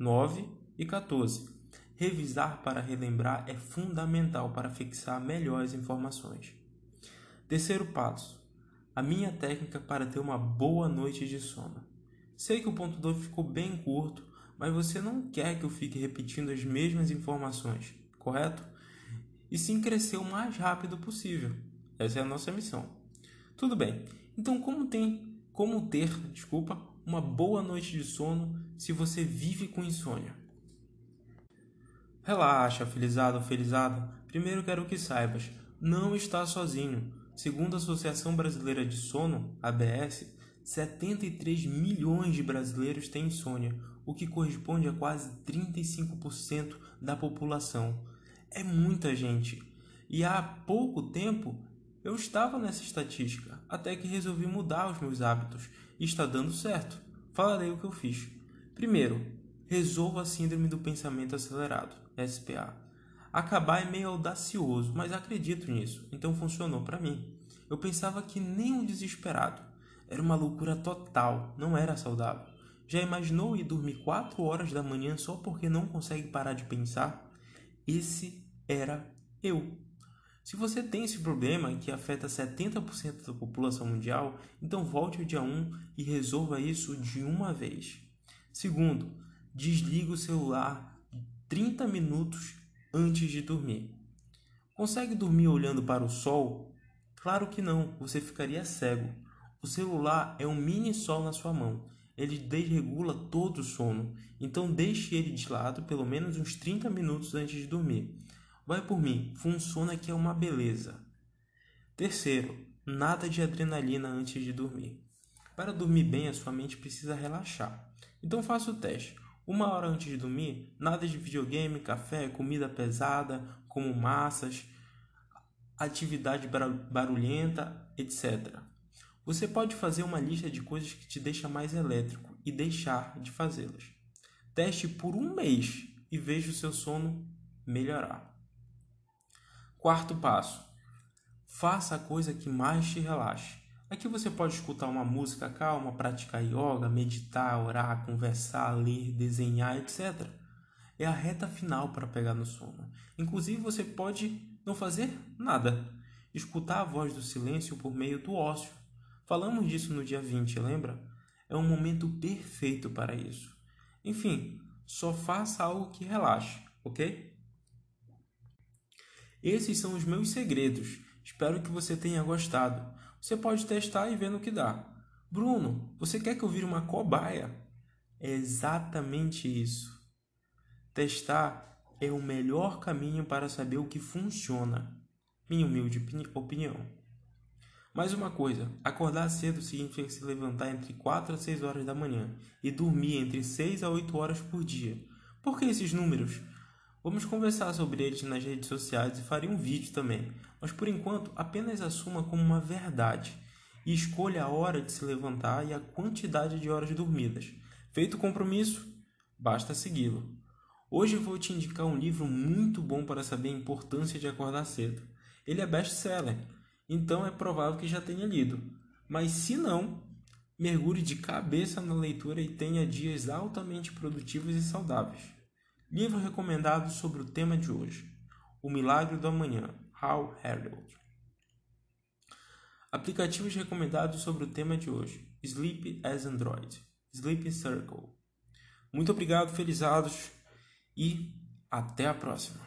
9 e 14. Revisar para relembrar é fundamental para fixar melhor as informações. Terceiro passo: a minha técnica para ter uma boa noite de sono. Sei que o ponto 2 ficou bem curto, mas você não quer que eu fique repetindo as mesmas informações, correto? E sim crescer o mais rápido possível. Essa é a nossa missão. Tudo bem. Então, como tem, como ter, desculpa, uma boa noite de sono se você vive com insônia? Relaxa, felizado ou felizada. Primeiro quero que saibas, não está sozinho. Segundo a Associação Brasileira de Sono, ABS, 73 milhões de brasileiros têm insônia, o que corresponde a quase 35% da população. É muita gente. E há pouco tempo eu estava nessa estatística, até que resolvi mudar os meus hábitos está dando certo. Falarei o que eu fiz. Primeiro, resolva a síndrome do pensamento acelerado, SPA. Acabar é meio audacioso, mas acredito nisso, então funcionou para mim. Eu pensava que nem um desesperado. Era uma loucura total, não era saudável. Já imaginou ir dormir 4 horas da manhã só porque não consegue parar de pensar? Esse era eu. Se você tem esse problema que afeta 70% da população mundial, então volte ao dia 1 e resolva isso de uma vez. Segundo, desligue o celular 30 minutos antes de dormir. Consegue dormir olhando para o sol? Claro que não, você ficaria cego. O celular é um mini sol na sua mão. Ele desregula todo o sono, então deixe ele de lado pelo menos uns 30 minutos antes de dormir. Vai por mim, funciona que é uma beleza. Terceiro, nada de adrenalina antes de dormir. Para dormir bem, a sua mente precisa relaxar. Então faça o teste. Uma hora antes de dormir, nada de videogame, café, comida pesada, como massas, atividade barulhenta, etc. Você pode fazer uma lista de coisas que te deixa mais elétrico e deixar de fazê-las. Teste por um mês e veja o seu sono melhorar. Quarto passo: faça a coisa que mais te relaxe. Aqui você pode escutar uma música calma, praticar yoga, meditar, orar, conversar, ler, desenhar, etc. É a reta final para pegar no sono. Inclusive, você pode não fazer nada. Escutar a voz do silêncio por meio do ócio. Falamos disso no dia 20, lembra? É um momento perfeito para isso. Enfim, só faça algo que relaxe, ok? Esses são os meus segredos. Espero que você tenha gostado. Você pode testar e ver no que dá. Bruno, você quer que eu vire uma cobaia? É exatamente isso. Testar é o melhor caminho para saber o que funciona. Minha humilde opinião. Mais uma coisa, acordar cedo significa se levantar entre 4 a 6 horas da manhã e dormir entre 6 a 8 horas por dia. Por que esses números? Vamos conversar sobre eles nas redes sociais e farei um vídeo também, mas por enquanto apenas assuma como uma verdade e escolha a hora de se levantar e a quantidade de horas dormidas. Feito o compromisso, basta segui-lo. Hoje vou te indicar um livro muito bom para saber a importância de acordar cedo. Ele é best-seller, então é provável que já tenha lido. Mas se não, mergulhe de cabeça na leitura e tenha dias altamente produtivos e saudáveis. Livro recomendado sobre o tema de hoje: O Milagre do Amanhã, Hal Herald. Aplicativos recomendados sobre o tema de hoje: Sleep as Android, Sleep Circle. Muito obrigado, felizados, e até a próxima.